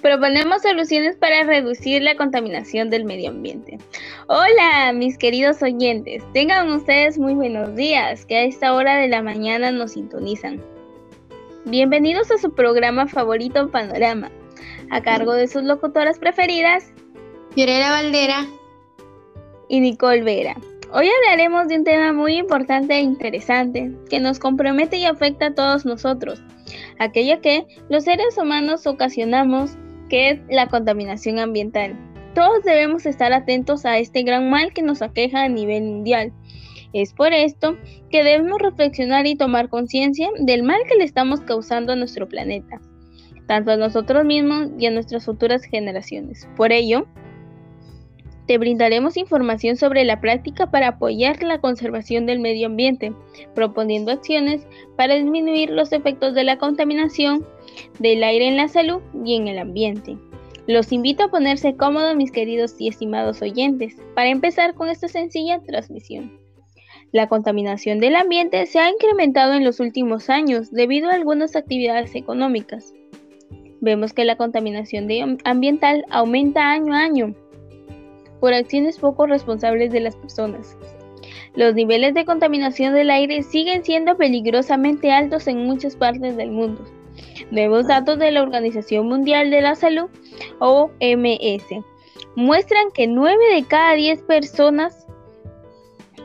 proponemos soluciones para reducir la contaminación del medio ambiente. Hola, mis queridos oyentes, tengan ustedes muy buenos días, que a esta hora de la mañana nos sintonizan. Bienvenidos a su programa favorito Panorama, a cargo de sus locutoras preferidas, Fiorella Valdera y Nicole Vera. Hoy hablaremos de un tema muy importante e interesante que nos compromete y afecta a todos nosotros, aquello que los seres humanos ocasionamos que es la contaminación ambiental. Todos debemos estar atentos a este gran mal que nos aqueja a nivel mundial. Es por esto que debemos reflexionar y tomar conciencia del mal que le estamos causando a nuestro planeta, tanto a nosotros mismos y a nuestras futuras generaciones. Por ello, te brindaremos información sobre la práctica para apoyar la conservación del medio ambiente, proponiendo acciones para disminuir los efectos de la contaminación del aire en la salud y en el ambiente. Los invito a ponerse cómodos, mis queridos y estimados oyentes, para empezar con esta sencilla transmisión. La contaminación del ambiente se ha incrementado en los últimos años debido a algunas actividades económicas. Vemos que la contaminación ambiental aumenta año a año por acciones poco responsables de las personas. Los niveles de contaminación del aire siguen siendo peligrosamente altos en muchas partes del mundo. Nuevos datos de la Organización Mundial de la Salud, OMS, muestran que 9 de cada 10 personas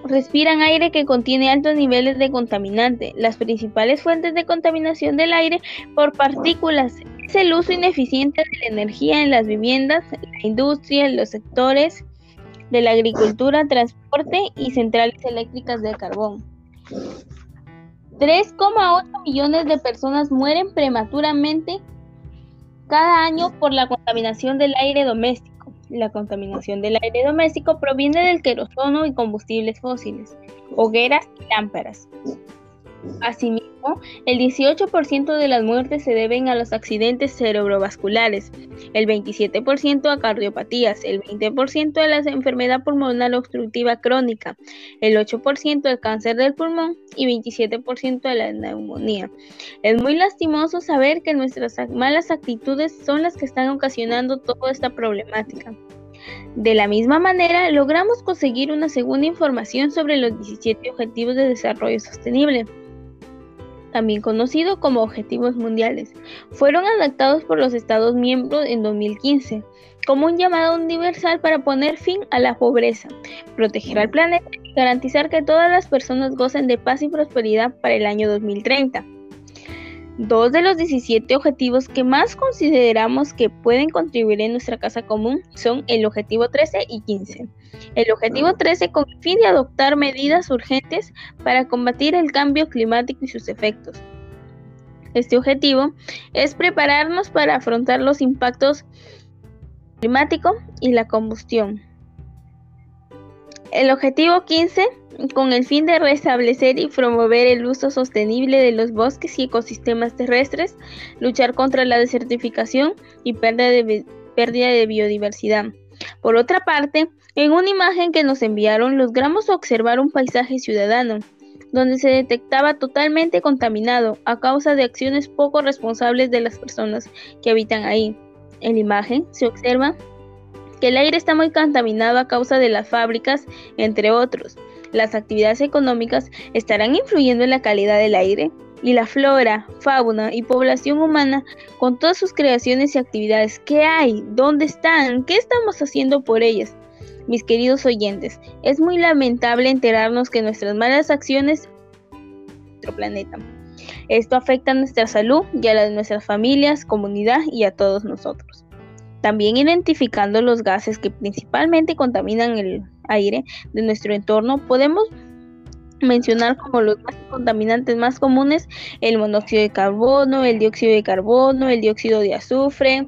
respiran aire que contiene altos niveles de contaminante. Las principales fuentes de contaminación del aire por partículas es el uso ineficiente de la energía en las viviendas, la industria, los sectores de la agricultura, transporte y centrales eléctricas de carbón. 3,8 millones de personas mueren prematuramente cada año por la contaminación del aire doméstico. La contaminación del aire doméstico proviene del querosono y combustibles fósiles, hogueras y lámparas. Asimismo, el 18% de las muertes se deben a los accidentes cerebrovasculares, el 27% a cardiopatías, el 20% a la enfermedad pulmonar obstructiva crónica, el 8% al cáncer del pulmón y 27% a la neumonía. Es muy lastimoso saber que nuestras malas actitudes son las que están ocasionando toda esta problemática. De la misma manera, logramos conseguir una segunda información sobre los 17 Objetivos de Desarrollo Sostenible también conocido como Objetivos Mundiales, fueron adaptados por los Estados miembros en 2015 como un llamado universal para poner fin a la pobreza, proteger al planeta y garantizar que todas las personas gocen de paz y prosperidad para el año 2030. Dos de los 17 objetivos que más consideramos que pueden contribuir en nuestra casa común son el objetivo 13 y 15. El objetivo 13 con el fin de adoptar medidas urgentes para combatir el cambio climático y sus efectos. Este objetivo es prepararnos para afrontar los impactos climáticos y la combustión. El objetivo 15 con el fin de restablecer y promover el uso sostenible de los bosques y ecosistemas terrestres, luchar contra la desertificación y pérdida de, biodiversidad. Por otra parte, en una imagen que nos enviaron logramos observar un paisaje ciudadano, donde se detectaba totalmente contaminado a causa de acciones poco responsables de las personas que habitan ahí. En la imagen se observa que el aire está muy contaminado a causa de las fábricas, entre otros. Las actividades económicas estarán influyendo en la calidad del aire y la flora, fauna y población humana con todas sus creaciones y actividades. ¿Qué hay? ¿Dónde están? ¿Qué estamos haciendo por ellas? Mis queridos oyentes, es muy lamentable enterarnos que nuestras malas acciones nuestro planeta. Esto afecta a nuestra salud y a la de nuestras familias, comunidad y a todos nosotros. También identificando los gases que principalmente contaminan el aire de nuestro entorno, podemos mencionar como los gases contaminantes más comunes el monóxido de carbono, el dióxido de carbono, el dióxido de azufre,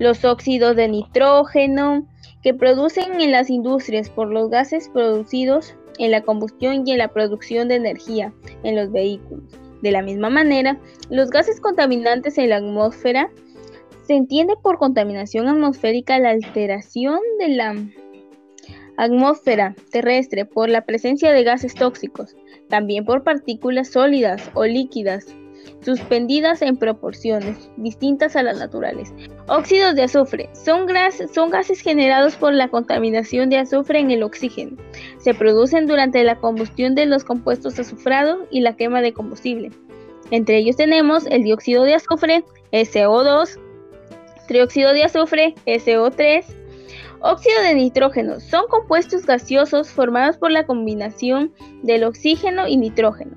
los óxidos de nitrógeno que producen en las industrias por los gases producidos en la combustión y en la producción de energía en los vehículos. De la misma manera, los gases contaminantes en la atmósfera se entiende por contaminación atmosférica la alteración de la atmósfera terrestre por la presencia de gases tóxicos, también por partículas sólidas o líquidas suspendidas en proporciones distintas a las naturales. Óxidos de azufre son, gases generados por la contaminación de azufre en el oxígeno. Se producen durante la combustión de los compuestos azufrados y la quema de combustible. Entre ellos tenemos el dióxido de azufre, SO2, trióxido de azufre, SO3, óxido de nitrógeno. Son compuestos gaseosos formados por la combinación del oxígeno y nitrógeno.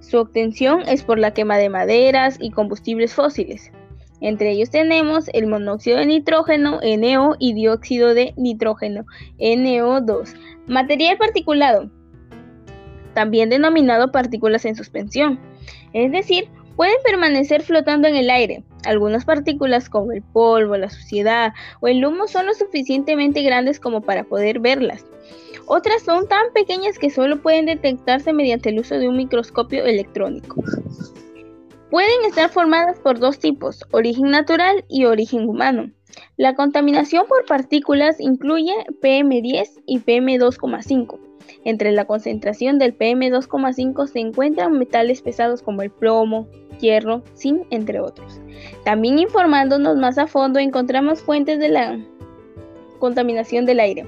Su obtención es por la quema de maderas y combustibles fósiles. Entre ellos tenemos el monóxido de nitrógeno, NO, y dióxido de nitrógeno, NO2. Material particulado, también denominado partículas en suspensión, es decir, pueden permanecer flotando en el aire. Algunas partículas como el polvo, la suciedad o el humo son lo suficientemente grandes como para poder verlas. Otras son tan pequeñas que solo pueden detectarse mediante el uso de un microscopio electrónico. Pueden estar formadas por dos tipos, origen natural y origen humano. La contaminación por partículas incluye PM10 y PM2,5. Entre la concentración del PM2,5 se encuentran metales pesados como el plomo, hierro, zinc, entre otros. También informándonos más a fondo encontramos fuentes de la contaminación del aire.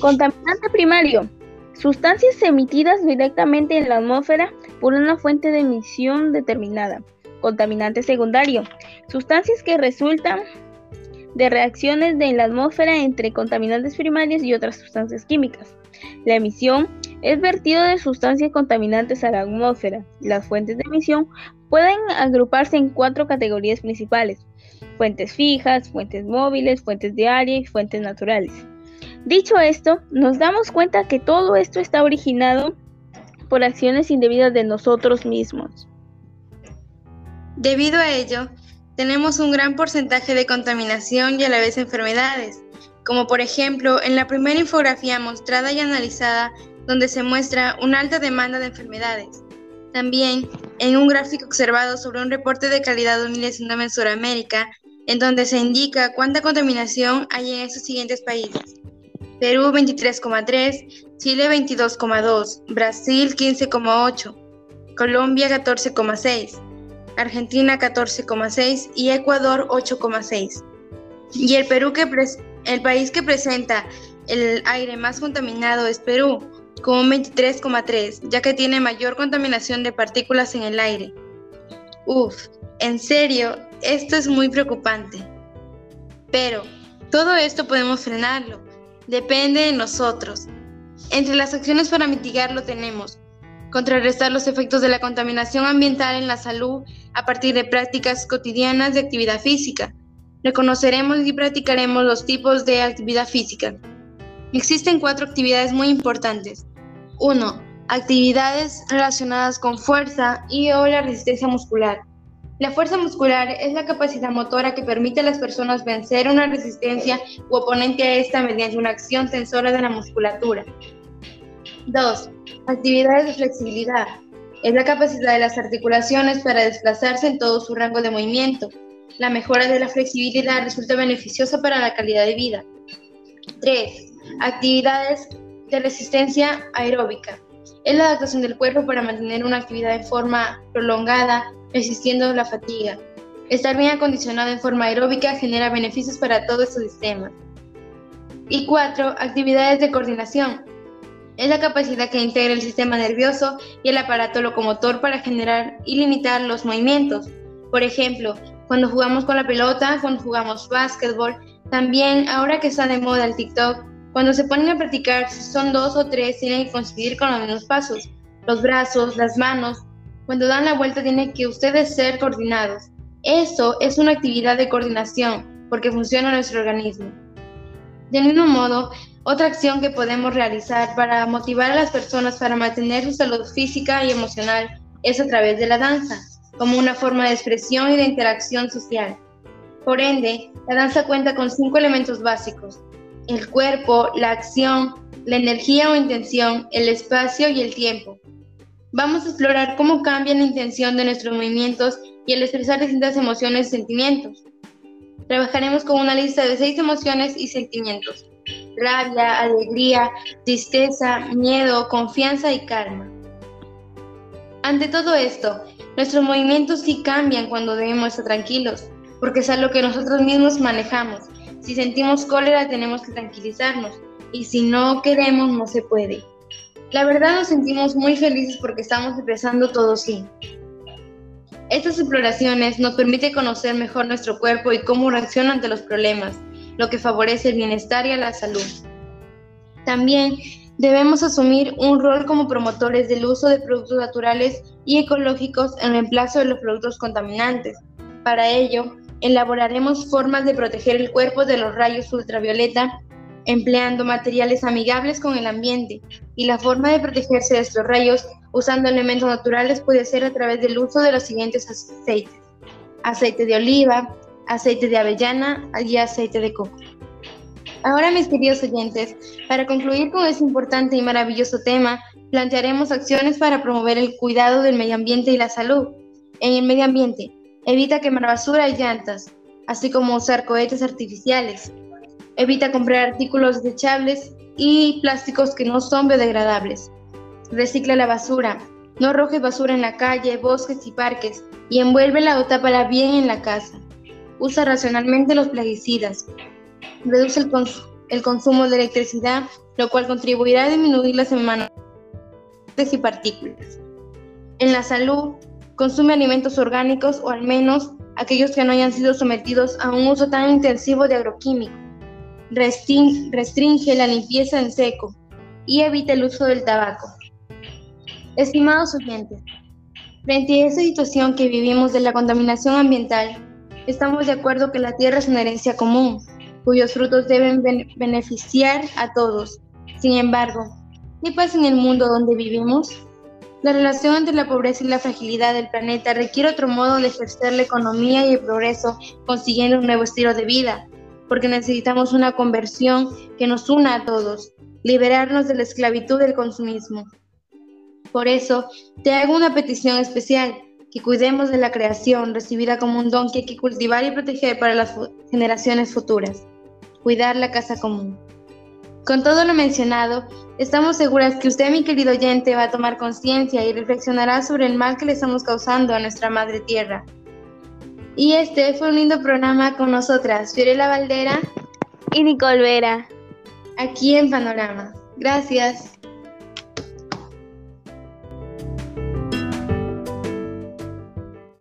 Contaminante primario. Sustancias emitidas directamente en la atmósfera por una fuente de emisión determinada. Contaminante secundario. Sustancias que resultan de reacciones de la atmósfera entre contaminantes primarios y otras sustancias químicas. La emisión es vertido de sustancias contaminantes a la atmósfera. Las fuentes de emisión pueden agruparse en cuatro categorías principales. Fuentes fijas, fuentes móviles, fuentes de área y fuentes naturales. Dicho esto, nos damos cuenta que todo esto está originado por acciones indebidas de nosotros mismos. Debido a ello, tenemos un gran porcentaje de contaminación y a la vez enfermedades, como por ejemplo en la primera infografía mostrada y analizada donde se muestra una alta demanda de enfermedades. También en un gráfico observado sobre un reporte de calidad de Sudamérica, en donde se indica cuánta contaminación hay en estos siguientes países. Perú 23,3, Chile 22,2, Brasil 15,8, Colombia 14,6, Argentina 14,6 y Ecuador 8,6. Y el Perú que el país que presenta el aire más contaminado es Perú, con 23,3, ya que tiene mayor contaminación de partículas en el aire. Uf, en serio, esto es muy preocupante. Pero todo esto podemos frenarlo depende de nosotros. Entre las acciones para mitigarlo tenemos contrarrestar los efectos de la contaminación ambiental en la salud a partir de prácticas cotidianas de actividad física. Reconoceremos y practicaremos los tipos de actividad física. Existen cuatro actividades muy importantes. 1. Actividades relacionadas con fuerza y o la resistencia muscular. La fuerza muscular es la capacidad motora que permite a las personas vencer una resistencia u oponente a esta mediante una acción tensora de la musculatura. 2. Actividades de flexibilidad. Es la capacidad de las articulaciones para desplazarse en todo su rango de movimiento. La mejora de la flexibilidad resulta beneficiosa para la calidad de vida. 3. Actividades de resistencia aeróbica. Es la adaptación del cuerpo para mantener una actividad de forma prolongada resistiendo la fatiga. Estar bien acondicionado en forma aeróbica genera beneficios para todo este sistema. Y cuatro, actividades de coordinación. Es la capacidad que integra el sistema nervioso y el aparato locomotor para generar y limitar los movimientos. Por ejemplo, cuando jugamos con la pelota, cuando jugamos básquetbol, también ahora que está de moda el TikTok, cuando se ponen a practicar, si son dos o tres, tienen que coincidir con los mismos pasos. Los brazos, las manos, cuando dan la vuelta tienen que ustedes ser coordinados. Eso es una actividad de coordinación porque funciona nuestro organismo. Del mismo modo, otra acción que podemos realizar para motivar a las personas para mantener su salud física y emocional es a través de la danza, como una forma de expresión y de interacción social. Por ende, la danza cuenta con cinco elementos básicos, el cuerpo, la acción, la energía o intención, el espacio y el tiempo. Vamos a explorar cómo cambia la intención de nuestros movimientos y el expresar distintas emociones y sentimientos. Trabajaremos con una lista de seis emociones y sentimientos. Rabia, alegría, tristeza, miedo, confianza y calma. Ante todo esto, Nuestros movimientos sí cambian cuando debemos estar tranquilos, porque es algo que nosotros mismos manejamos. Si sentimos cólera tenemos que tranquilizarnos y si no queremos no se puede. La verdad nos sentimos muy felices porque estamos expresando todo sí. Estas exploraciones nos permiten conocer mejor nuestro cuerpo y cómo reacciona ante los problemas, lo que favorece el bienestar y la salud. También debemos asumir un rol como promotores del uso de productos naturales y ecológicos en reemplazo de los productos contaminantes. Para ello, elaboraremos formas de proteger el cuerpo de los rayos ultravioleta empleando materiales amigables con el ambiente y la forma de protegerse de estos rayos usando elementos naturales puede ser a través del uso de los siguientes aceites. Aceite de oliva, aceite de avellana y aceite de coco. Ahora, mis queridos oyentes, para concluir con este importante y maravilloso tema, plantearemos acciones para promover el cuidado del medio ambiente y la salud. En el medio ambiente, evita quemar basura y llantas, así como usar cohetes artificiales. Evita comprar artículos desechables y plásticos que no son biodegradables. Recicla la basura. No arrojes basura en la calle, bosques y parques y envuélvela o tápala bien en la casa. Usa racionalmente los plaguicidas reduce el, consumo de electricidad, lo cual contribuirá a disminuir las emanaciones y partículas. En la salud, consume alimentos orgánicos o al menos aquellos que no hayan sido sometidos a un uso tan intensivo de agroquímicos. Restringe la limpieza en seco y evita el uso del tabaco. Estimados oyentes, frente a esta situación que vivimos de la contaminación ambiental, estamos de acuerdo que la tierra es una herencia común cuyos frutos deben beneficiar a todos. Sin embargo, ¿qué pasa en el mundo donde vivimos? La relación entre la pobreza y la fragilidad del planeta requiere otro modo de ejercer la economía y el progreso consiguiendo un nuevo estilo de vida, porque necesitamos una conversión que nos una a todos, liberarnos de la esclavitud del consumismo. Por eso, te hago una petición especial, que cuidemos de la creación recibida como un don que hay que cultivar y proteger para las generaciones futuras cuidar la casa común. Con todo lo mencionado, estamos seguras que usted, mi querido oyente, va a tomar conciencia y reflexionará sobre el mal que le estamos causando a nuestra madre tierra. Y este fue un lindo programa con nosotras, Fiorella Valdera y Nicole Vera, aquí en Panorama. Gracias.